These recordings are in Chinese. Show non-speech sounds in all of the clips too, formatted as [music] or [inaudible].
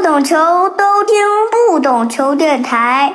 不懂球都听不懂球电台。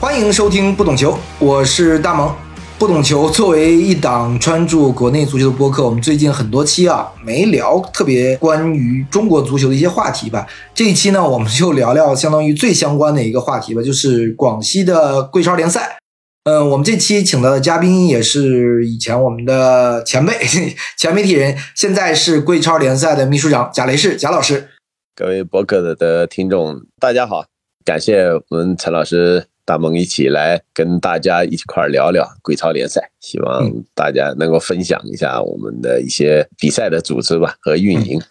欢迎收听不懂球，我是大萌。不懂球作为一档专注国内足球的播客，我们最近很多期啊没聊特别关于中国足球的一些话题吧。这一期呢，我们就聊聊相当于最相关的一个话题吧，就是广西的桂超联赛。嗯，我们这期请到的嘉宾也是以前我们的前辈、[laughs] 前媒体人，现在是桂超联赛的秘书长贾雷士贾老师。各位博客的的听众，大家好，感谢我们陈老师。大萌一起来跟大家一块聊聊贵超联赛，希望大家能够分享一下我们的一些比赛的组织吧和运营。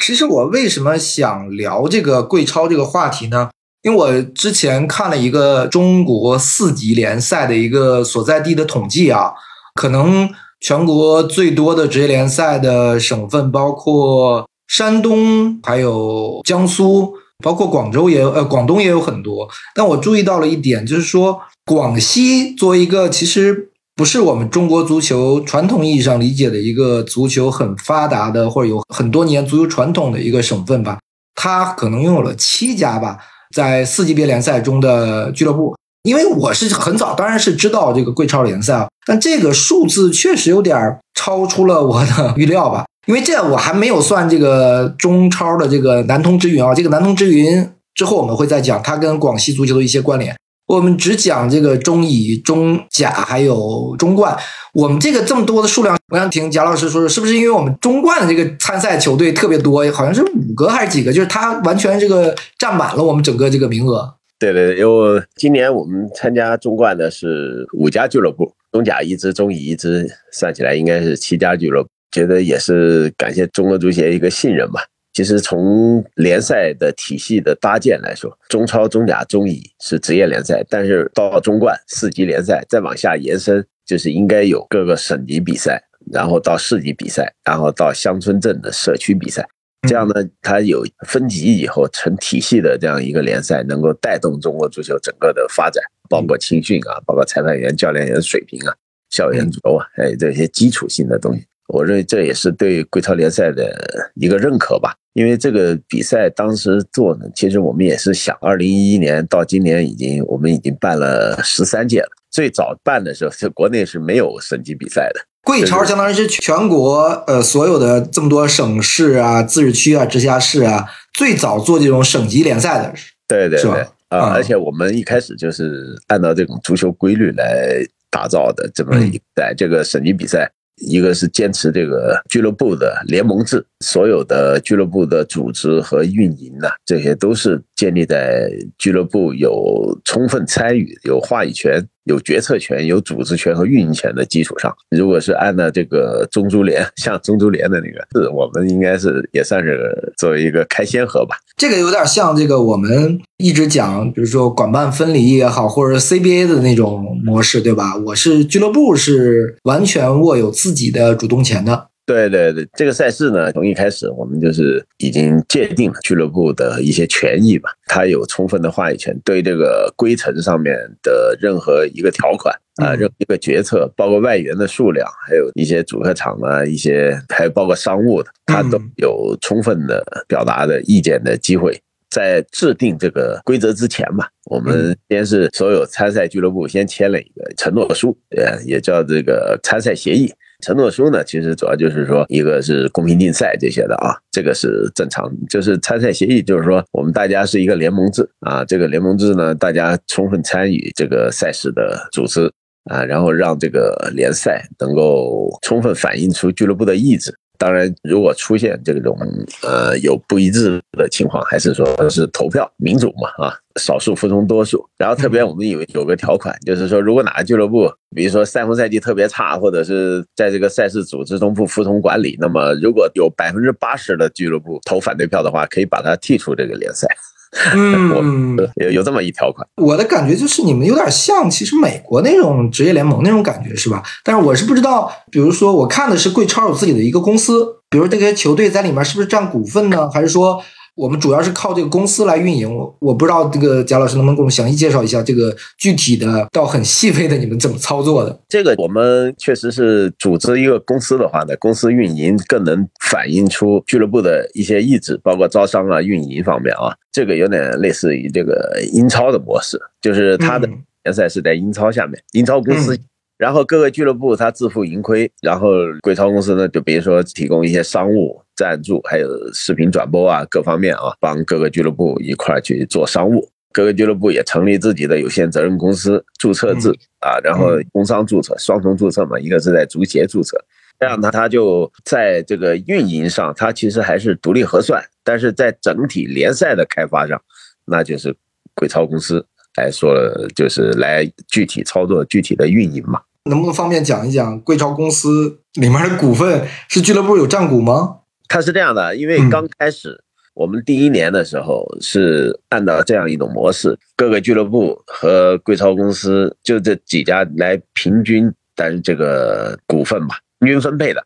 其实我为什么想聊这个贵超这个话题呢？因为我之前看了一个中国四级联赛的一个所在地的统计啊，可能全国最多的职业联赛的省份包括山东，还有江苏。包括广州也有呃，广东也有很多，但我注意到了一点，就是说广西作为一个其实不是我们中国足球传统意义上理解的一个足球很发达的或者有很多年足球传统的一个省份吧，它可能拥有了七家吧，在四级别联赛中的俱乐部。因为我是很早，当然是知道这个桂超联赛啊，但这个数字确实有点超出了我的预料吧。因为这我还没有算这个中超的这个南通之云啊，这个南通之云之后我们会再讲它跟广西足球的一些关联。我们只讲这个中乙、中甲还有中冠。我们这个这么多的数量，我想听贾老师说说，是不是因为我们中冠的这个参赛球队特别多，好像是五个还是几个？就是它完全这个占满了我们整个这个名额。对对对，因为今年我们参加中冠的是五家俱乐部，中甲一支，中乙一支，算起来应该是七家俱乐部。觉得也是感谢中国足协一个信任吧。其实从联赛的体系的搭建来说，中超、中甲、中乙是职业联赛，但是到中冠四级联赛再往下延伸，就是应该有各个省级比赛，然后到市级比赛，然后到乡村镇的社区比赛。这样呢，它有分级以后成体系的这样一个联赛，能够带动中国足球整个的发展，包括青训啊，包括裁判员、教练员水平啊，校园足球啊，还有这些基础性的东西。我认为这也是对桂超联赛的一个认可吧，因为这个比赛当时做呢，其实我们也是想，二零一一年到今年已经我们已经办了十三届了。最早办的时候，在国内是没有省级比赛的。贵超相当于是全国呃所有的这么多省市啊、自治区啊、直辖市啊，最早做这种省级联赛的，对对对啊！而且我们一开始就是按照这种足球规律来打造的，这么一在这个省级比赛。一个是坚持这个俱乐部的联盟制，所有的俱乐部的组织和运营呢，这些都是建立在俱乐部有充分参与、有话语权。有决策权、有组织权和运营权的基础上，如果是按照这个中足联，[laughs] 像中足联的那个，是我们应该是也算是作为一个开先河吧。这个有点像这个我们一直讲，比如说管办分离也好，或者 CBA 的那种模式，对吧？我是俱乐部是完全握有自己的主动权的。对对对，这个赛事呢，从一开始我们就是已经界定了俱乐部的一些权益吧，他有充分的话语权，对这个规程上面的任何一个条款啊，任何一个决策，包括外援的数量，还有一些主客场啊，一些还有包括商务的，他都有充分的表达的意见的机会。在制定这个规则之前嘛，我们先是所有参赛俱乐部先签了一个承诺书，呃，也叫这个参赛协议。承诺书呢，其实主要就是说，一个是公平竞赛这些的啊，这个是正常。就是参赛协议，就是说我们大家是一个联盟制啊，这个联盟制呢，大家充分参与这个赛事的组织啊，然后让这个联赛能够充分反映出俱乐部的意志。当然，如果出现这种呃有不一致的情况，还是说是投票民主嘛啊，少数服从多数。然后特别我们以为有个条款，就是说如果哪个俱乐部，比如说赛风赛季特别差，或者是在这个赛事组织中不服从管理，那么如果有百分之八十的俱乐部投反对票的话，可以把它剔出这个联赛。[laughs] 嗯，有有这么一条款。我的感觉就是你们有点像，其实美国那种职业联盟那种感觉是吧？但是我是不知道，比如说我看的是贵超有自己的一个公司，比如这些球队在里面是不是占股份呢？还是说我们主要是靠这个公司来运营。我我不知道这个贾老师能不能给我们详细介绍一下这个具体的到很细微的你们怎么操作的？这个我们确实是组织一个公司的话呢，公司运营更能反映出俱乐部的一些意志，包括招商啊、运营方面啊，这个有点类似于这个英超的模式，就是它的联赛是在英超下面，英超公司。然后各个俱乐部他自负盈亏，然后贵超公司呢，就比如说提供一些商务赞助，还有视频转播啊，各方面啊，帮各个俱乐部一块去做商务。各个俱乐部也成立自己的有限责任公司，注册制啊，然后工商注册，双重注册嘛，一个是在足协注册，这样呢，他就在这个运营上，他其实还是独立核算，但是在整体联赛的开发上，那就是贵超公司来说了，就是来具体操作具体的运营嘛。能不能方便讲一讲贵超公司里面的股份是俱乐部有占股吗？它是这样的，因为刚开始我们第一年的时候是按照这样一种模式，各个俱乐部和贵超公司就这几家来平均担这个股份吧，平均分配的。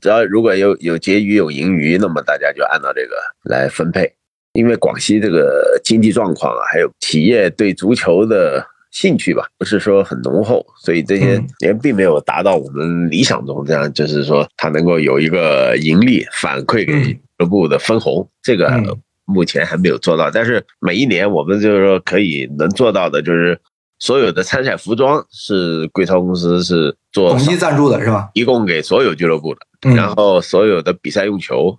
只要如果有有结余有盈余，那么大家就按照这个来分配。因为广西这个经济状况啊，还有企业对足球的。兴趣吧，不是说很浓厚，所以这些年并没有达到我们理想中这样，就是说它能够有一个盈利反馈给俱乐部的分红，这个目前还没有做到。但是每一年我们就是说可以能做到的，就是所有的参赛服装是贵超公司是做统一赞助的是吧？一共给所有俱乐部的，然后所有的比赛用球，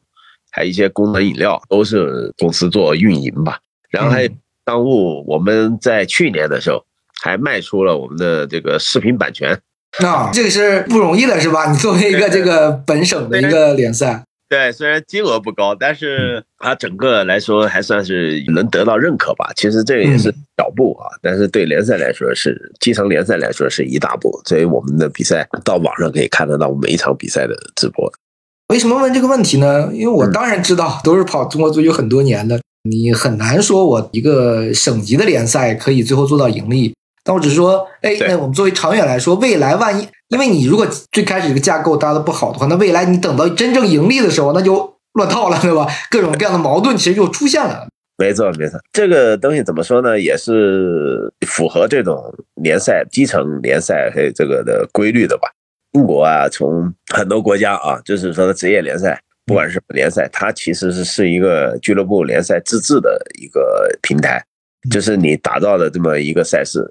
还有一些功能饮料都是公司做运营吧。然后还有商务，我们在去年的时候。还卖出了我们的这个视频版权，那这个是不容易的，是吧？你作为一个这个本省的一个联赛，对，虽然金额不高，但是它整个来说还算是能得到认可吧。其实这个也是小步啊，但是对联赛来说是基层联赛来说是一大步。所以我们的比赛到网上可以看得到每一场比赛的直播。为什么问这个问题呢？因为我当然知道，都是跑中国足球很多年的，你很难说我一个省级的联赛可以最后做到盈利。但我只是说，哎，那我们作为长远来说，未来万一，因为你如果最开始这个架构搭的不好的话，那未来你等到真正盈利的时候，那就乱套了，对吧？各种各样的矛盾其实就出现了。没错，没错，这个东西怎么说呢？也是符合这种联赛、基层联赛还有这个的规律的吧？英国啊，从很多国家啊，就是说职业联赛，不管是联赛，它其实是是一个俱乐部联赛自治的一个平台，就是你打造的这么一个赛事。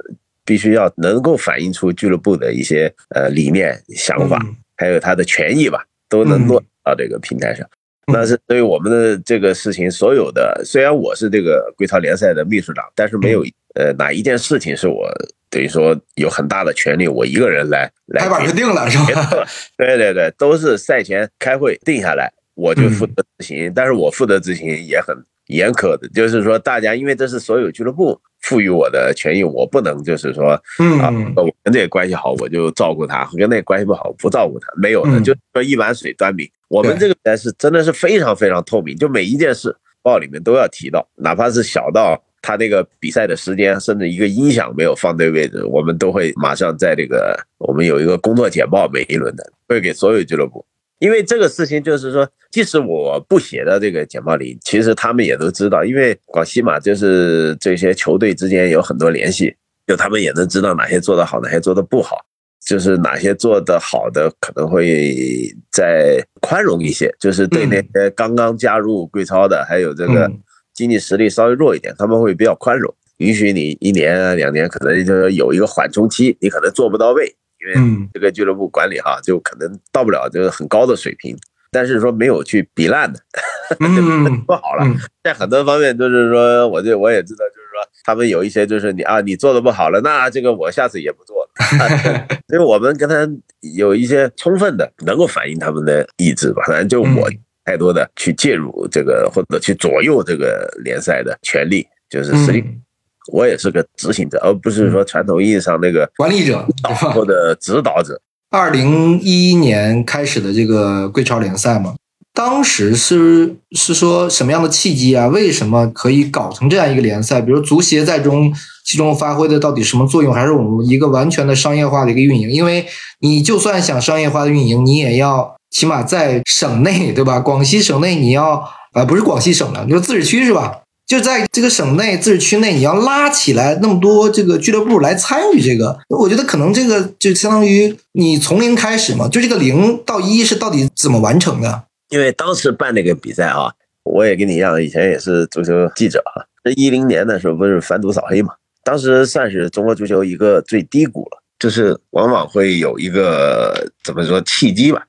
必须要能够反映出俱乐部的一些呃理念、想法，还有他的权益吧，都能落到这个平台上。那是对于我们的这个事情，所有的虽然我是这个归超联赛的秘书长，但是没有呃哪一件事情是我等于说有很大的权利，我一个人来来。拍板就定了是吧？对对对，都是赛前开会定下来，我就负责执行。但是我负责执行也很严苛的，就是说大家因为这是所有俱乐部。赋予我的权益，我不能就是说，啊，我跟这个关系好，我就照顾他；跟那个关系不好，不照顾他。没有的，就说一碗水端平。我们这个才是真的是非常非常透明，就每一件事报里面都要提到，哪怕是小到他那个比赛的时间，甚至一个音响没有放对位置，我们都会马上在这个我们有一个工作简报，每一轮的会给所有俱乐部。因为这个事情就是说，即使我不写的这个简报里，其实他们也都知道。因为广西嘛，就是这些球队之间有很多联系，就他们也能知道哪些做得好，哪些做得不好，就是哪些做得好的可能会再宽容一些，就是对那些刚刚加入贵超的，还有这个经济实力稍微弱一点，他们会比较宽容，允许你一年两年可能就是有一个缓冲期，你可能做不到位。因为这个俱乐部管理哈，就可能到不了就是很高的水平，但是说没有去比烂的，[laughs] 不好了。[laughs] 在很多方面，就是说，我这我也知道，就是说，他们有一些就是你啊，你做的不好了，那这个我下次也不做了。[laughs] 所以我们跟他有一些充分的能够反映他们的意志吧。反正就我太多的去介入这个或者去左右这个联赛的权利，就是实际。我也是个执行者，而不是说传统意义上那个管理者或者指导者。二零一一年开始的这个贵超联赛嘛，当时是是说什么样的契机啊？为什么可以搞成这样一个联赛？比如足协在中其中发挥的到底什么作用？还是我们一个完全的商业化的一个运营？因为你就算想商业化的运营，你也要起码在省内对吧？广西省内你要啊，不是广西省的，就自治区是吧？就在这个省内自治区内，你要拉起来那么多这个俱乐部来参与这个，我觉得可能这个就相当于你从零开始嘛，就这个零到一是到底怎么完成的？因为当时办那个比赛啊，我也跟你一样，以前也是足球记者啊。这一零年的时候不是反赌扫黑嘛，当时算是中国足球一个最低谷了，就是往往会有一个怎么说契机吧。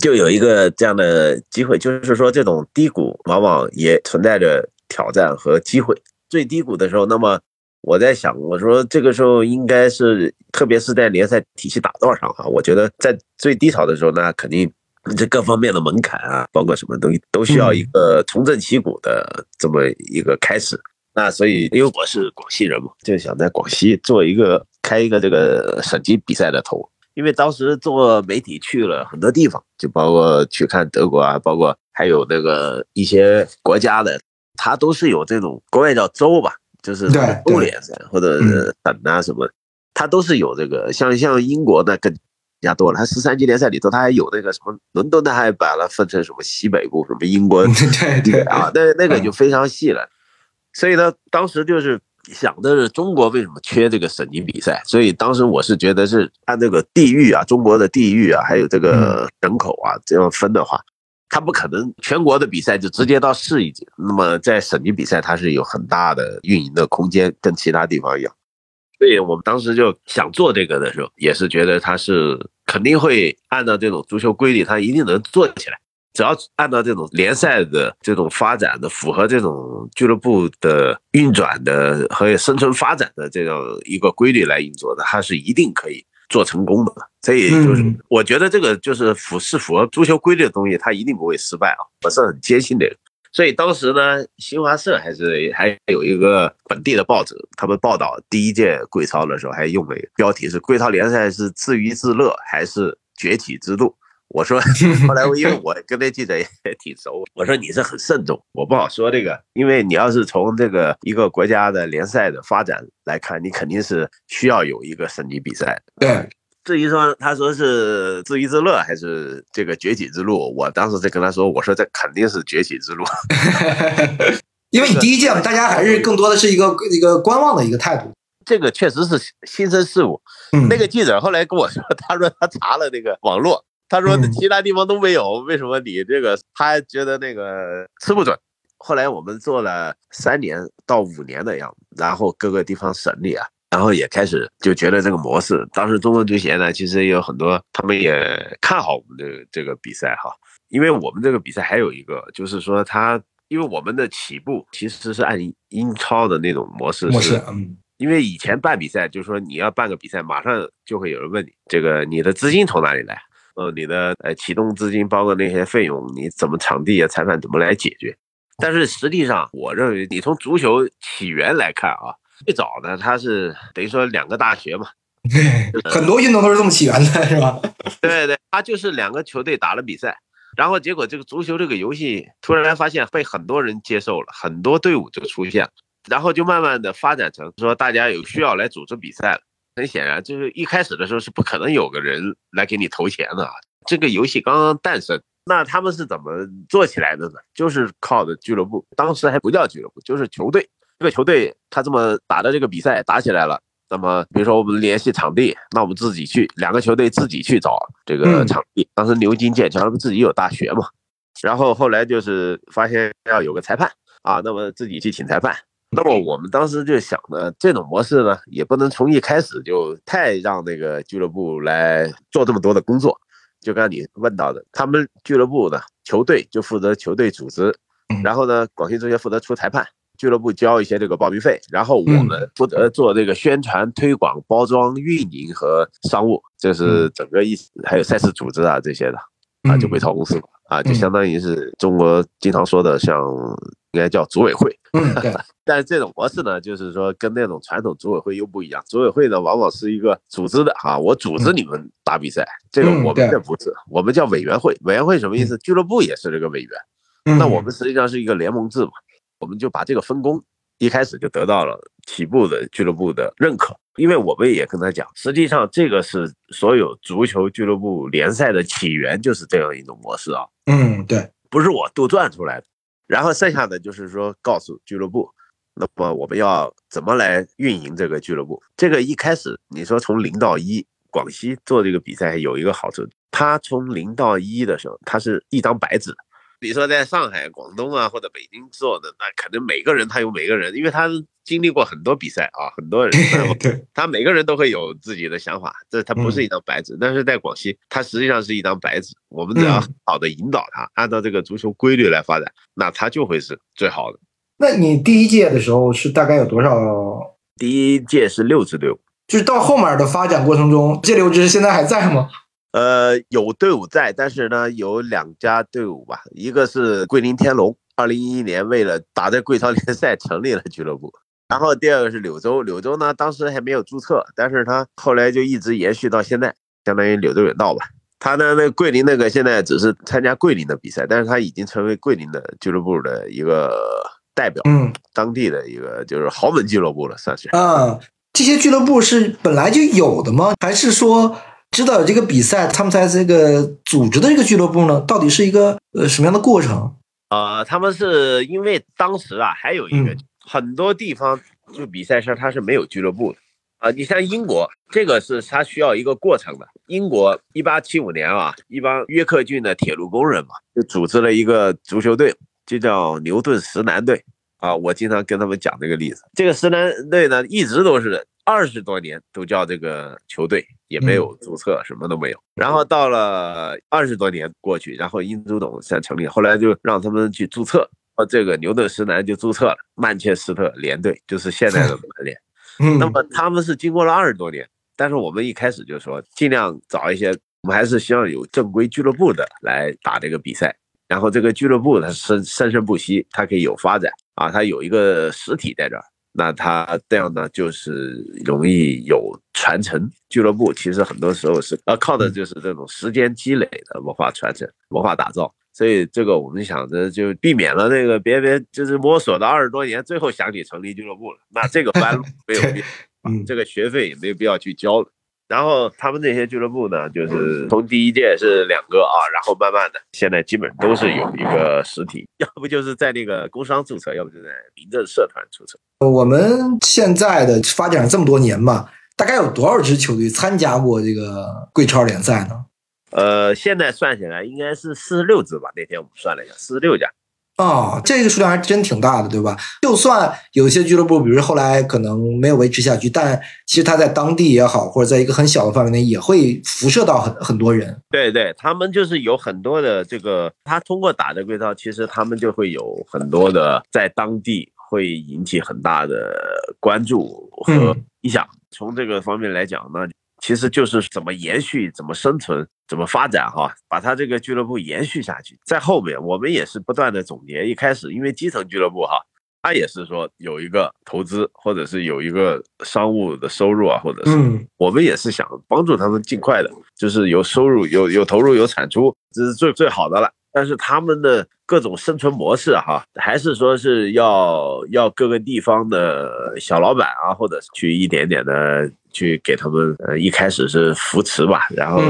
就有一个这样的机会，就是说这种低谷往往也存在着挑战和机会。最低谷的时候，那么我在想，我说这个时候应该是，特别是在联赛体系打造上啊，我觉得在最低潮的时候，那肯定这各方面的门槛啊，包括什么东西都需要一个重振旗鼓的这么一个开始。那所以，因为我是广西人嘛，就想在广西做一个开一个这个省级比赛的头。因为当时做媒体去了很多地方，就包括去看德国啊，包括还有那个一些国家的，它都是有这种国外叫州吧，就是州联赛或者省啊什么，它都是有这个。像像英国的更加多了，它十三级联赛里头，它还有那个什么伦敦的，还把它分成什么西北部，什么英国 [laughs] 对对啊，那那个就非常细了。所以呢，当时就是。想的是中国为什么缺这个省级比赛？所以当时我是觉得是按这个地域啊，中国的地域啊，还有这个人口啊这样分的话，他不可能全国的比赛就直接到市一级。那么在省级比赛，它是有很大的运营的空间，跟其他地方一样。所以我们当时就想做这个的时候，也是觉得它是肯定会按照这种足球规律，它一定能做起来。只要按照这种联赛的这种发展的，符合这种俱乐部的运转的和生存发展的这样一个规律来运作的，它是一定可以做成功的。所以就是我觉得这个就是符是符合足球规律的东西，它一定不会失败啊！我是很坚信这个。所以当时呢，新华社还是还有一个本地的报纸，他们报道第一届贵超的时候，还用了标题是“贵超联赛是自娱自乐还是崛起之路”。我说，[laughs] 后来我因为我跟那记者也挺熟，我说你是很慎重，我不好说这个，因为你要是从这个一个国家的联赛的发展来看，你肯定是需要有一个省级比赛。对，至于说他说是自娱自乐还是这个崛起之路，我当时在跟他说，我说这肯定是崛起之路，[laughs] 因为你第一届嘛大家还是更多的是一个一个观望的一个态度。这个确实是新生事物。那个记者后来跟我说，他说他查了那个网络。他说其他地方都没有，为什么你这个？他觉得那个吃不准。后来我们做了三年到五年的样子，然后各个地方省里啊，然后也开始就觉得这个模式。当时中国足协呢，其实也有很多，他们也看好我们的这个比赛哈，因为我们这个比赛还有一个，就是说他，因为我们的起步其实是按英超的那种模式，模式，嗯，因为以前办比赛就是说你要办个比赛，马上就会有人问你，这个你的资金从哪里来？呃，你的呃启动资金包括那些费用，你怎么场地啊、裁判怎么来解决？但是实际上，我认为你从足球起源来看啊，最早呢，它是等于说两个大学嘛，很多运动都是这么起源的，是吧？[laughs] 对对，它就是两个球队打了比赛，然后结果这个足球这个游戏突然发现被很多人接受了，很多队伍就出现了，然后就慢慢的发展成说大家有需要来组织比赛了。很显然，就是一开始的时候是不可能有个人来给你投钱的。这个游戏刚刚诞生，那他们是怎么做起来的呢？就是靠的俱乐部，当时还不叫俱乐部，就是球队。这个球队他这么打的这个比赛打起来了，那么比如说我们联系场地，那我们自己去，两个球队自己去找这个场地。当时牛津、剑桥他们自己有大学嘛，然后后来就是发现要有个裁判啊，那么自己去请裁判。那么我们当时就想呢，这种模式呢，也不能从一开始就太让那个俱乐部来做这么多的工作。就刚你问到的，他们俱乐部呢球队就负责球队组织，然后呢，广西足协负责出裁判，俱乐部交一些这个报名费，然后我们负责做这个宣传、推广、包装、运营和商务，这是整个意思，还有赛事组织啊这些的啊，就委托公司啊，就相当于是中国经常说的像。应该叫组委会，嗯，对。[laughs] 但是这种模式呢，就是说跟那种传统组委会又不一样。组委会呢，往往是一个组织的啊，我组织你们打比赛，这个我们这不是，我们叫委员会。委员会什么意思？俱乐部也是这个委员。那我们实际上是一个联盟制嘛，我们就把这个分工一开始就得到了起步的俱乐部的认可，因为我们也跟他讲，实际上这个是所有足球俱乐部联赛的起源，就是这样一种模式啊。嗯，对，不是我杜撰出来的。然后剩下的就是说告诉俱乐部，那么我们要怎么来运营这个俱乐部？这个一开始你说从零到一，广西做这个比赛有一个好处，他从零到一的时候，他是一张白纸。你说在上海、广东啊或者北京做的，那可能每个人他有每个人，因为他经历过很多比赛啊，很多人，对，他每个人都会有自己的想法，这他不是一张白纸。但是在广西，他实际上是一张白纸，我们只要好的引导他，按照这个足球规律来发展，那他就会是最好的。那你第一届的时候是大概有多少？第一届是六支队伍，就是到后面的发展过程中，这六支现在还在吗？呃，有队伍在，但是呢，有两家队伍吧，一个是桂林天龙，二零一一年为了打在桂超联赛成立了俱乐部，然后第二个是柳州，柳州呢当时还没有注册，但是他后来就一直延续到现在，相当于柳州远道吧。他呢，那桂林那个现在只是参加桂林的比赛，但是他已经成为桂林的俱乐部的一个代表，嗯，当地的一个就是豪门俱乐部了，算是。啊，这些俱乐部是本来就有的吗？还是说？知道这个比赛，他们在这个组织的这个俱乐部呢，到底是一个呃什么样的过程？呃，他们是因为当时啊，还有一个很多地方就比赛上它是没有俱乐部的啊。你像英国，这个是它需要一个过程的。英国一八七五年啊，一帮约克郡的铁路工人嘛，就组织了一个足球队，就叫牛顿石南队啊。我经常跟他们讲这个例子，这个石南队呢，一直都是。二十多年都叫这个球队，也没有注册，什么都没有。然后到了二十多年过去，然后英足总才成立，后来就让他们去注册，这个牛顿石南就注册了曼彻斯特联队，就是现在的曼联。[laughs] 那么他们是经过了二十多年，但是我们一开始就说尽量找一些，我们还是希望有正规俱乐部的来打这个比赛，然后这个俱乐部它生生生不息，它可以有发展啊，它有一个实体在这儿。那他这样呢，就是容易有传承。俱乐部其实很多时候是呃靠的就是这种时间积累的文化传承、文化打造。所以这个我们想着就避免了那个别别就是摸索了二十多年，最后想起成立俱乐部了。那这个弯路 [laughs] 没有必要，这个学费也没有必要去交了。然后他们这些俱乐部呢，就是从第一届是两个啊，然后慢慢的，现在基本都是有一个实体，[laughs] 要不就是在那个工商注册，要不就在民政社团注册。我们现在的发展这么多年嘛，大概有多少支球队参加过这个贵超联赛呢？呃，现在算起来应该是四十六支吧。那天我们算了一下，四十六家。哦，这个数量还真挺大的，对吧？就算有些俱乐部，比如后来可能没有维持下去，但其实他在当地也好，或者在一个很小的范围内，也会辐射到很很多人。对对，他们就是有很多的这个，他通过打的规操，其实他们就会有很多的在当地会引起很大的关注和影响。从这个方面来讲呢。其实就是怎么延续、怎么生存、怎么发展哈，把他这个俱乐部延续下去。在后面，我们也是不断的总结。一开始，因为基层俱乐部哈，他也是说有一个投资，或者是有一个商务的收入啊，或者是我们也是想帮助他们尽快的，就是有收入、有有投入、有产出，这是最最好的了。但是他们的各种生存模式哈，还是说是要要各个地方的小老板啊，或者去一点点的去给他们呃一开始是扶持吧，然后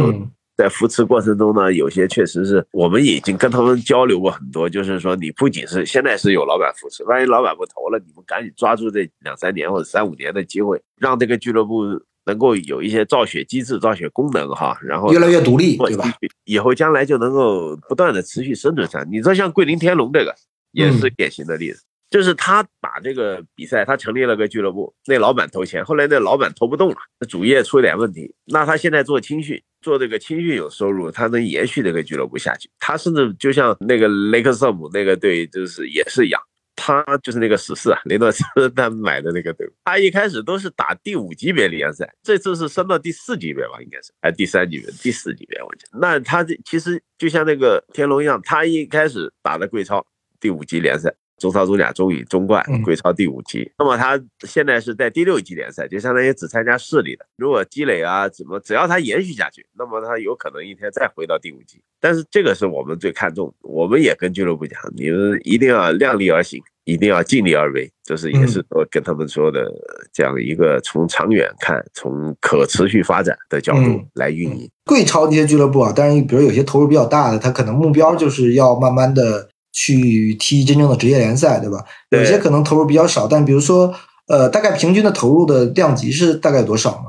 在扶持过程中呢，有些确实是我们已经跟他们交流过很多，就是说你不仅是现在是有老板扶持，万一老板不投了，你们赶紧抓住这两三年或者三五年的机会，让这个俱乐部。能够有一些造血机制、造血功能哈，然后越来越独立，对吧？以后将来就能够不断的持续生存下。你说像桂林天龙这个也是典型的例子，就是他把这个比赛，他成立了个俱乐部，那老板投钱，后来那老板投不动了，主业出了点问题，那他现在做青训，做这个青训有收入，他能延续这个俱乐部下去。他甚至就像那个雷克瑟姆那个队，就是也是一样。他就是那个十四啊，雷诺斯他买的那个队。他一开始都是打第五级别联赛，这次是升到第四级别吧，应该是，还第三级别、第四级别，我记得。那他这其实就像那个天龙一样，他一开始打的贵超第五级联赛。中超、中甲、中乙、中冠，贵超第五级。那么他现在是在第六级联赛，就相当于只参加市里的。如果积累啊，怎么只要他延续下去，那么他有可能一天再回到第五级。但是这个是我们最看重，我们也跟俱乐部讲，你们一定要量力而行，一定要尽力而为，就是也是我跟他们说的这样一个从长远看，从可持续发展的角度来运营。贵超这些俱乐部啊，当然比如有些投入比较大的，他可能目标就是要慢慢的。去踢真正的职业联赛，对吧？对有些可能投入比较少，但比如说，呃，大概平均的投入的量级是大概有多少呢？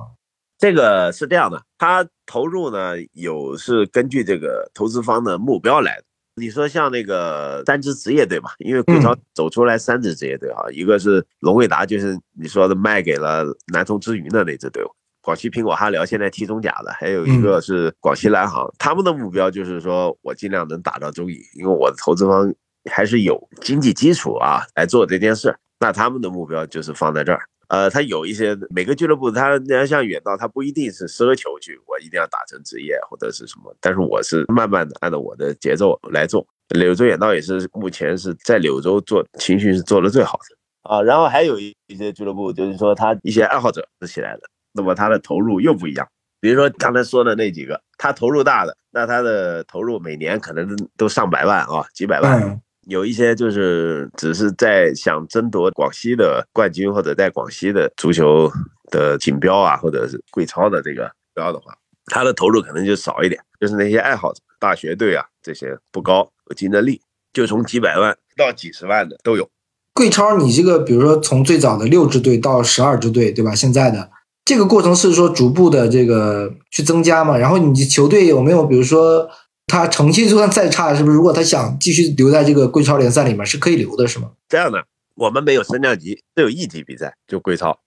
这个是这样的，他投入呢有是根据这个投资方的目标来的。你说像那个三支职业队吧，因为贵超走出来三支职业队啊，一个是龙卫达，就是你说的卖给了南通之云的那支队伍。广西苹果哈辽现在踢中甲的，还有一个是广西蓝航，他们的目标就是说我尽量能打到中乙，因为我的投资方还是有经济基础啊来做这件事。那他们的目标就是放在这儿。呃，他有一些每个俱乐部，他像远道，他不一定是奢求去，我一定要打成职业或者是什么，但是我是慢慢的按照我的节奏来做。柳州远道也是目前是在柳州做情绪是做的最好的啊。然后还有一一些俱乐部，就是说他一些爱好者是起来的，那么他的投入又不一样。比如说刚才说的那几个，他投入大的，那他的投入每年可能都上百万啊，几百万。有一些就是只是在想争夺广西的冠军，或者在广西的足球的锦标啊，或者是贵超的这个标的话，他的投入可能就少一点。就是那些爱好者、大学队啊这些不高，有竞争力，就从几百万到几十万的都有。贵超，你这个比如说从最早的六支队到十二支队，对吧？现在的这个过程是说逐步的这个去增加嘛？然后你球队有没有比如说？他成绩就算再差，是不是？如果他想继续留在这个贵超联赛里面，是可以留的，是吗？这样的，我们没有升降级，只有一级比赛，就贵超。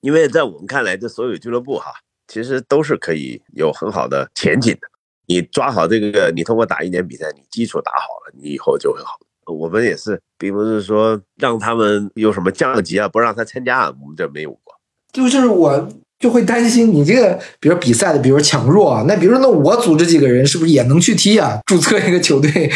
因为在我们看来，这所有俱乐部哈，其实都是可以有很好的前景的。你抓好这个，你通过打一年比赛，你基础打好了，你以后就会好。我们也是，并不是说让他们有什么降级啊，不让他参加，我们这没有过。就是我。就会担心你这个，比如比赛的，比如强弱啊，那比如说，那我组织几个人是不是也能去踢啊？注册一个球队？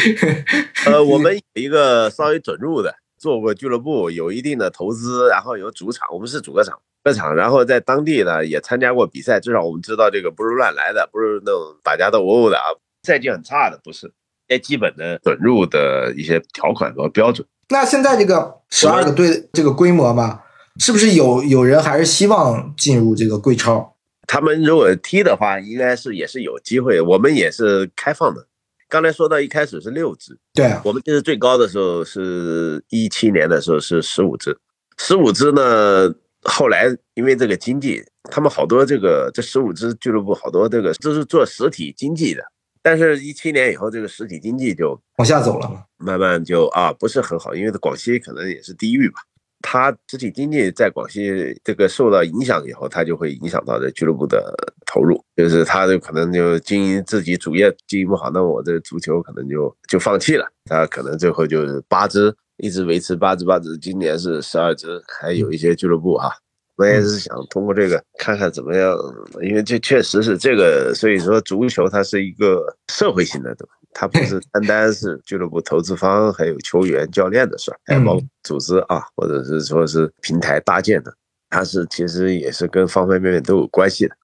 呃，我们一个稍微准入的，做过俱乐部，有一定的投资，然后有主场，我们是主客场，客场，然后在当地呢也参加过比赛，至少我们知道这个不是乱来的，不是那种打架斗殴的啊，赛季很差的不是，些基本的准入的一些条款和标准。那现在这个十二个队这个规模嘛？是不是有有人还是希望进入这个贵超？他们如果踢的话，应该是也是有机会。我们也是开放的。刚才说到一开始是六支，对，我们其实最高的时候是一七年的时候是十五支，十五支呢，后来因为这个经济，他们好多这个这十五支俱乐部好多这个都是做实体经济的，但是一七年以后这个实体经济就往下走了，慢慢就啊不是很好，因为广西可能也是地域吧。它实体经济在广西这个受到影响以后，他就会影响到这俱乐部的投入，就是他就可能就经营自己主业经营不好，那我这足球可能就就放弃了。他可能最后就是八支一直维持八支八支，今年是十二支，还有一些俱乐部哈，我也是想通过这个看看怎么样，因为这确实是这个，所以说足球它是一个社会性的东西。它不是单单是俱乐部投资方，还有球员、教练的事儿，还包组织啊，或者是说是平台搭建的，它是其实也是跟方方面面都有关系的。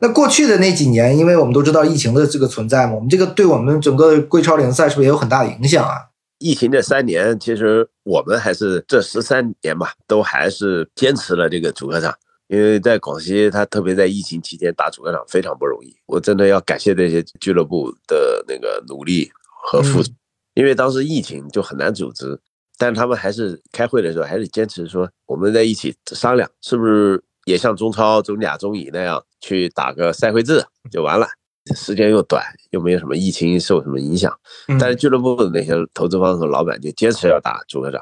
那过去的那几年，因为我们都知道疫情的这个存在嘛，我们这个对我们整个贵超联赛是不是也有很大的影响啊？疫情这三年，其实我们还是这十三年吧，都还是坚持了这个主客场。因为在广西，他特别在疫情期间打主客场非常不容易，我真的要感谢这些俱乐部的那个努力和付出。因为当时疫情就很难组织，但他们还是开会的时候还是坚持说，我们在一起商量，是不是也像中超、中甲、中乙那样去打个赛会制就完了，时间又短，又没有什么疫情受什么影响。但是俱乐部的那些投资方和老板就坚持要打主客场，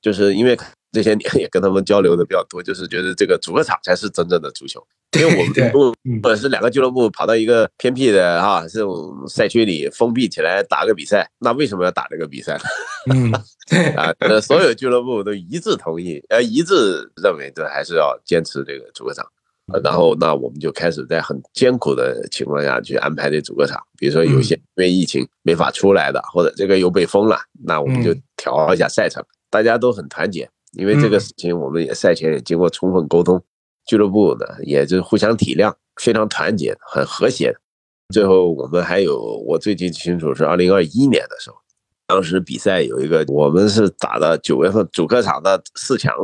就是因为。这些年也跟他们交流的比较多，就是觉得这个主客场才是真正的足球。[laughs] 因为我们如果或者是两个俱乐部跑到一个偏僻的哈这种赛区里封闭起来打个比赛，那为什么要打这个比赛呢？嗯，[laughs] 啊，所有俱乐部都一致同意，呃，一致认为这还是要坚持这个主客场。然后那我们就开始在很艰苦的情况下去安排这主客场，比如说有些因为疫情没法出来的，或者这个又被封了，那我们就调一下赛程，大家都很团结。因为这个事情，我们也赛前也经过充分沟通，俱乐部呢也就互相体谅，非常团结，很和谐。最后我们还有，我最记清楚是二零二一年的时候，当时比赛有一个，我们是打的九月份主客场的四强，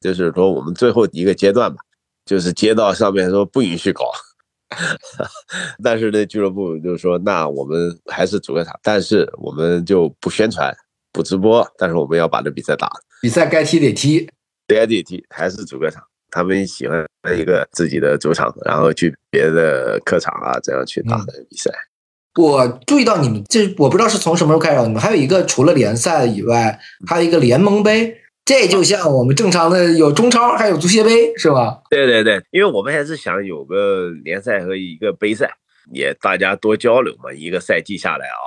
就是说我们最后一个阶段吧，就是街道上面说不允许搞，[laughs] 但是呢俱乐部就是说，那我们还是主客场，但是我们就不宣传。不直播，但是我们要把这比赛打。比赛该踢得踢，该得踢，还是主客场。他们喜欢一个自己的主场，然后去别的客场啊，这样去打的比赛。我注意到你们这，我不知道是从什么时候开始，你们还有一个除了联赛以外，还有一个联盟杯。这就像我们正常的有中超，还有足协杯，是吧？对对对，因为我们还是想有个联赛和一个杯赛，也大家多交流嘛。一个赛季下来啊，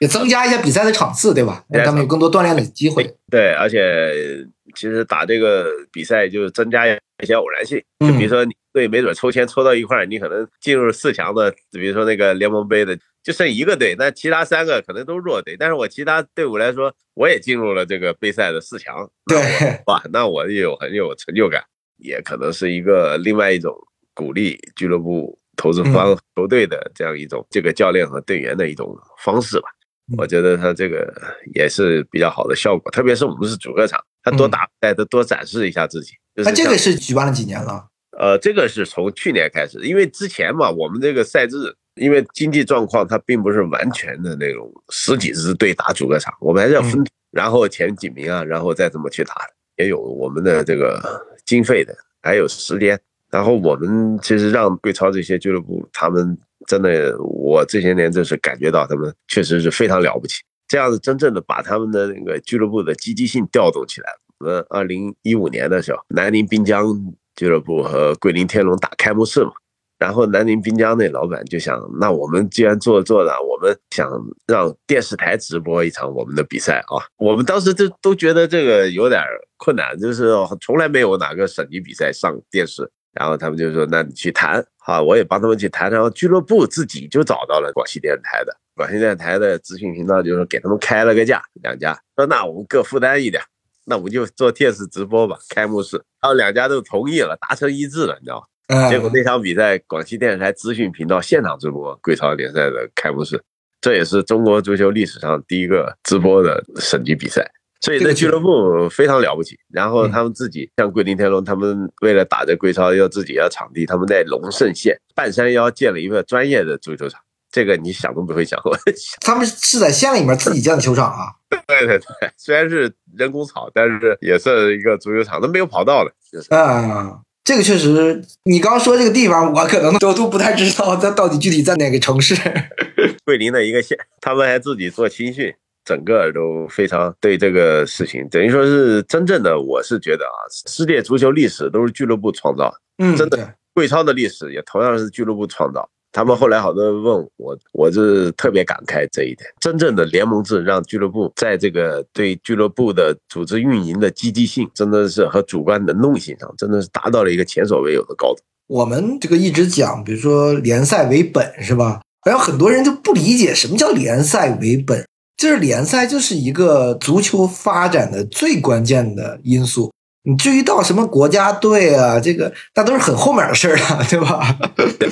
也增加一下比赛的场次，对吧？让他们有更多锻炼的机会。对，而且其实打这个比赛就是增加一些偶然性，就比如说你队没准抽签抽到一块儿，你可能进入四强的，比如说那个联盟杯的。就剩一个队，那其他三个可能都弱队，但是我其他队伍来说，我也进入了这个杯赛的四强，对，哇，那我也有很有成就感，也可能是一个另外一种鼓励俱乐部投资方球队的这样一种这个教练和队员的一种方式吧。我觉得他这个也是比较好的效果，特别是我们是主客场，他多打带，他多展示一下自己。他这个是举办了几年了？呃，这个是从去年开始，因为之前嘛，我们这个赛制。因为经济状况，它并不是完全的那种十几支队打主客场，我们还是要分，然后前几名啊，然后再怎么去打，也有我们的这个经费的，还有时间。然后我们其实让贵超这些俱乐部，他们真的，我这些年真是感觉到他们确实是非常了不起，这样子真正的把他们的那个俱乐部的积极性调动起来了。我们二零一五年的时候，南宁滨江俱乐部和桂林天龙打开幕式嘛。然后南宁滨江那老板就想，那我们既然做做了，我们想让电视台直播一场我们的比赛啊。我们当时就都觉得这个有点困难，就是从来没有哪个省级比赛上电视。然后他们就说，那你去谈，好，我也帮他们去谈。然后俱乐部自己就找到了广西电视台的，广西电视台的资讯频道，就是给他们开了个价，两家说那我们各负担一点，那我们就做电视直播吧，开幕式。然后两家都同意了，达成一致了，你知道吗？结果那场比赛，广西电视台资讯频道现场直播贵超联赛的开幕式，这也是中国足球历史上第一个直播的省级比赛，所以这俱乐部非常了不起。然后他们自己像桂林天龙，他们为了打这贵超，要自己要场地，他们在龙胜县半山腰建了一个专业的足球场，这个你想都不会想过。[laughs] 他们是在县里面自己建的球场啊？[laughs] 对对对，虽然是人工草，但是也是一个足球场，都没有跑道的，就是啊。这个确实，你刚说这个地方，我可能都都不太知道它到底具体在哪个城市。[laughs] 桂林的一个县，他们还自己做青训，整个都非常对这个事情，等于说是真正的。我是觉得啊，世界足球历史都是俱乐部创造，嗯，真的，贵超的历史也同样是俱乐部创造。他们后来好多人问我，我是特别感慨这一点。真正的联盟制让俱乐部在这个对俱乐部的组织运营的积极性，真的是和主观能动性上，真的是达到了一个前所未有的高度。我们这个一直讲，比如说联赛为本，是吧？然后很多人就不理解什么叫联赛为本，就是联赛就是一个足球发展的最关键的因素。你至于到什么国家队啊，这个那都是很后面的事儿了，对吧？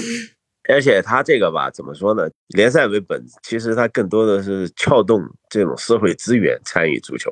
[laughs] 而且他这个吧，怎么说呢？联赛为本，其实他更多的是撬动这种社会资源参与足球。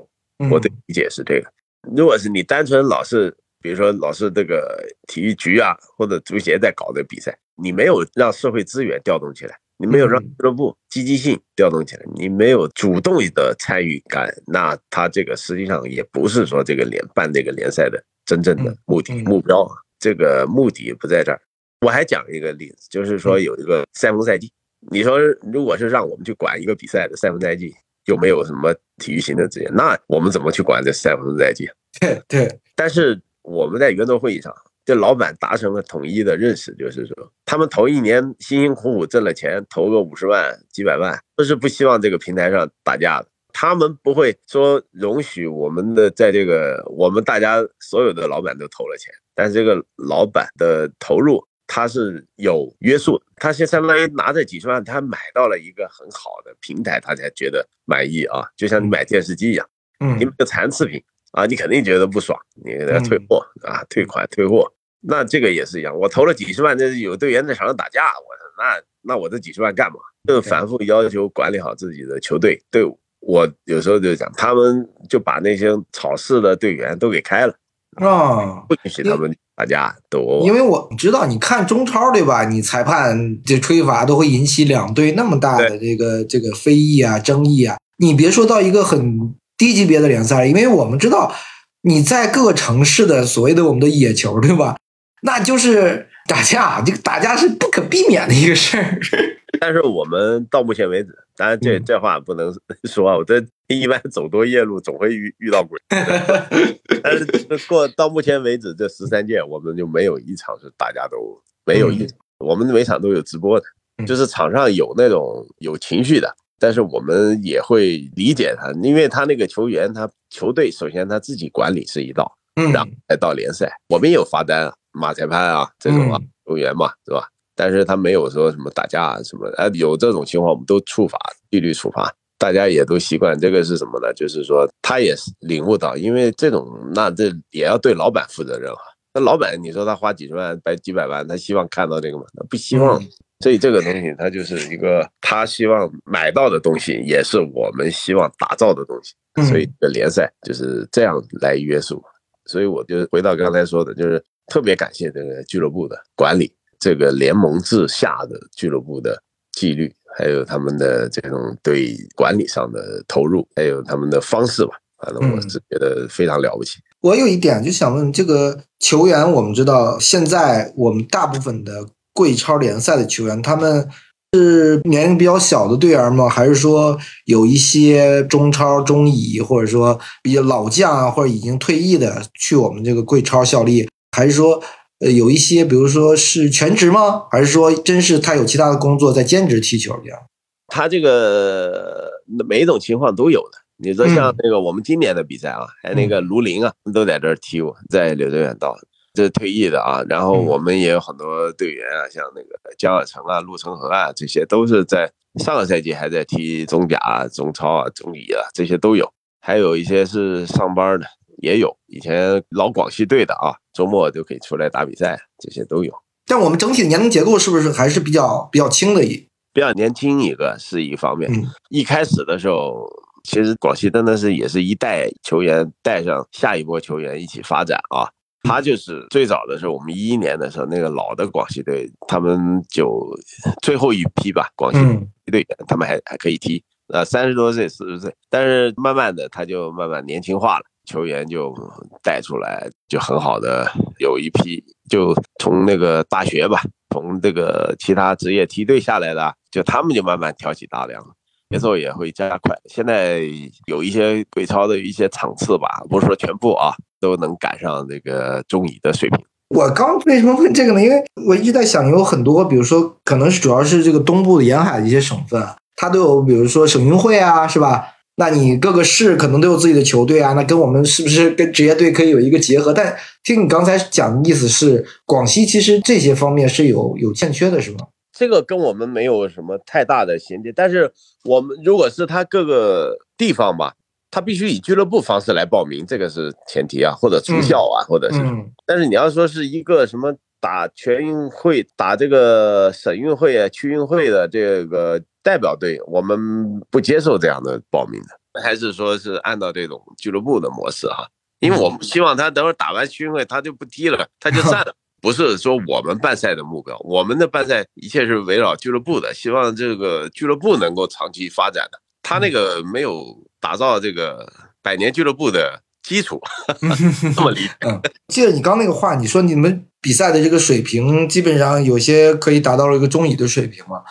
我的理解是这个。如果是你单纯老是，比如说老是这个体育局啊或者足协在搞的比赛，你没有让社会资源调动起来，你没有让俱乐部积极性调动起来，你没有主动的参与感，那他这个实际上也不是说这个联办这个联赛的真正的目的目标，这个目的不在这儿。我还讲一个例子，就是说有一个赛风赛季，你说如果是让我们去管一个比赛的赛风赛季，又没有什么体育行政职业，那我们怎么去管这赛风赛季？对对。但是我们在圆桌会议上，这老板达成了统一的认识，就是说他们头一年辛辛苦苦挣了钱，投个五十万、几百万，都是不希望这个平台上打架的。他们不会说容许我们的在这个我们大家所有的老板都投了钱，但是这个老板的投入。他是有约束，他先相当于拿着几十万，他买到了一个很好的平台，他才觉得满意啊，就像你买电视机一样，嗯，你买个残次品啊，你肯定觉得不爽，你给他退货啊，退款退货，那这个也是一样，我投了几十万，这有队员在场上打架，我那那我这几十万干嘛？就反复要求管理好自己的球队队伍，我有时候就讲，他们就把那些草事的队员都给开了啊，不允许他们。打架斗殴，因为我知道，你看中超对吧？你裁判这吹罚都会引起两队那么大的这个这个非议啊、争议啊。你别说到一个很低级别的联赛，因为我们知道你在各个城市的所谓的我们的野球，对吧？那就是打架，这个打架是不可避免的一个事儿。[laughs] 但是我们到目前为止，当然这这话不能 [laughs] 说啊，我这一般走多夜路，总会遇遇到鬼。[laughs] 但是过到目前为止，这十三届我们就没有一场是大家都没有一，我们每场都有直播的，就是场上有那种有情绪的，但是我们也会理解他，因为他那个球员，他球队首先他自己管理是一道，然后再到联赛，我们也有罚单啊，马裁判啊这种啊球员嘛，是吧？但是他没有说什么打架啊什么，哎，有这种情况我们都处罚，纪律处罚，大家也都习惯。这个是什么呢？就是说他也是领悟到，因为这种那这也要对老板负责任啊。那老板你说他花几十万、百几百万，他希望看到这个吗？他不希望。所以这个东西他就是一个他希望买到的东西，也是我们希望打造的东西。所以这联赛就是这样来约束。所以我就回到刚才说的，就是特别感谢这个俱乐部的管理。这个联盟制下的俱乐部的纪律，还有他们的这种对管理上的投入，还有他们的方式吧，反正我是觉得非常了不起。我有一点就想问，这个球员，我们知道现在我们大部分的贵超联赛的球员，他们是年龄比较小的队员吗？还是说有一些中超、中乙，或者说比较老将啊，或者已经退役的去我们这个贵超效力？还是说？呃，有一些，比如说是全职吗？还是说真是他有其他的工作在兼职踢球这样？他这个每一种情况都有的。你说像那个我们今年的比赛啊，还有那个卢林啊，都在这儿踢过，在柳州远道，这是退役的啊。然后我们也有很多队员啊，像那个江尔成啊、陆成河啊，这些都是在上个赛季还在踢中甲、中超啊、中乙啊，这些都有。还有一些是上班的。也有以前老广西队的啊，周末就可以出来打比赛，这些都有。但我们整体的年龄结构是不是还是比较比较轻的？一比较年轻一个是一方面。一开始的时候，其实广西真的是也是一代球员带上下一波球员一起发展啊。他就是最早的时候，我们一一年的时候，那个老的广西队，他们就最后一批吧，广西队员他们还还可以踢，呃，三十多岁、四十岁，但是慢慢的他就慢慢年轻化了。球员就带出来，就很好的有一批，就从那个大学吧，从这个其他职业梯队下来的，就他们就慢慢挑起大梁，节奏也会加快。现在有一些鬼超的一些场次吧，不是说全部啊，都能赶上这个中乙的水平。我刚为什么问这个呢？因为我一直在想，有很多，比如说，可能是主要是这个东部的沿海的一些省份，它都有，比如说省运会啊，是吧？那你各个市可能都有自己的球队啊，那跟我们是不是跟职业队可以有一个结合？但听你刚才讲的意思是，广西其实这些方面是有有欠缺的，是吗？这个跟我们没有什么太大的衔接，但是我们如果是它各个地方吧，他必须以俱乐部方式来报名，这个是前提啊，或者出校啊，或者是。但是你要说是一个什么打全运会、打这个省运会啊、区运会的这个。代表队，我们不接受这样的报名的，还是说是按照这种俱乐部的模式哈？因为我们希望他等会儿打完区运会，他就不踢了，[laughs] 他就散了。不是说我们办赛的目标，我们的办赛一切是围绕俱乐部的，希望这个俱乐部能够长期发展的。他那个没有打造这个百年俱乐部的基础，[laughs] 这么理解嗯。记得你刚那个话，你说你们比赛的这个水平，基本上有些可以达到了一个中乙的水平嘛？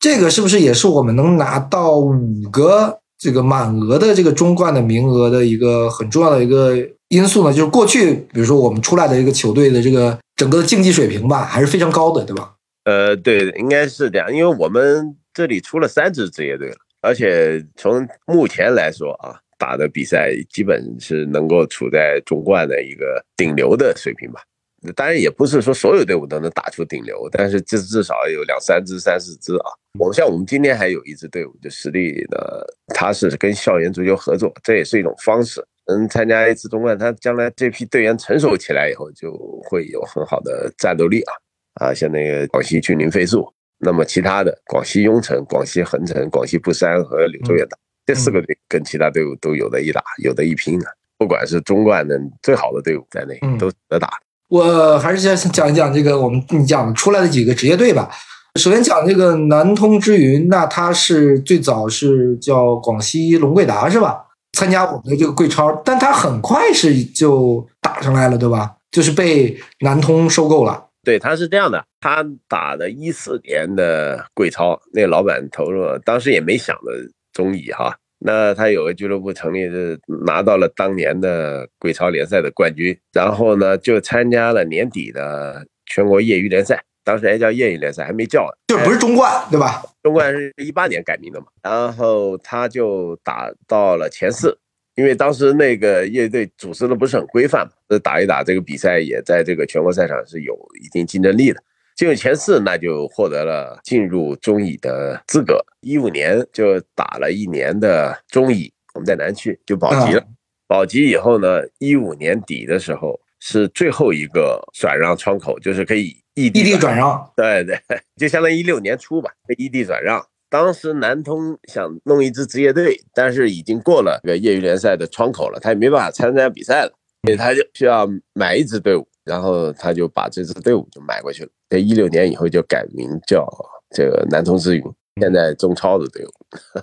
这个是不是也是我们能拿到五个这个满额的这个中冠的名额的一个很重要的一个因素呢？就是过去，比如说我们出来的一个球队的这个整个竞技水平吧，还是非常高的，对吧？呃，对，应该是这样，因为我们这里出了三支职业队了，而且从目前来说啊，打的比赛基本是能够处在中冠的一个顶流的水平吧。当然也不是说所有队伍都能打出顶流，但是至至少有两三支、三四支啊。我们像我们今天还有一支队伍，就实力的，他是跟校园足球合作，这也是一种方式。能参加一次中冠，他将来这批队员成熟起来以后，就会有很好的战斗力啊啊！像那个广西俊林飞速，那么其他的广西雍城、广西横城、广西布山和柳州远大这四个队跟其他队伍都有的一打，有的一拼啊！不管是中冠的最好的队伍在内，都得打。我还是先讲一讲这个我们你讲出来的几个职业队吧。首先讲这个南通之云，那他是最早是叫广西龙贵达是吧？参加我们的这个贵超，但他很快是就打上来了，对吧？就是被南通收购了。对，他是这样的，他打的一四年的贵超，那个老板投入，当时也没想着中乙哈。那他有个俱乐部成立，是拿到了当年的贵超联赛的冠军，然后呢就参加了年底的全国业余联赛，当时还叫业余联赛，还没叫，就不是中冠，对吧？中冠是一八年改名的嘛，然后他就打到了前四。因为当时那个乐队组织的不是很规范嘛，这打一打这个比赛也在这个全国赛场是有一定竞争力的。进入前四，那就获得了进入中乙的资格。一五年就打了一年的中乙，我们在南区就保级了。保级以后呢，一五年底的时候是最后一个转让窗口，就是可以异地转让。对对，就相当于一六年初吧，异地转让。当时南通想弄一支职业队，但是已经过了这个业余联赛的窗口了，他也没办法参加比赛了，所以他就需要买一支队伍，然后他就把这支队伍就买过去了。在一六年以后就改名叫这个南通之云，现在中超的队伍。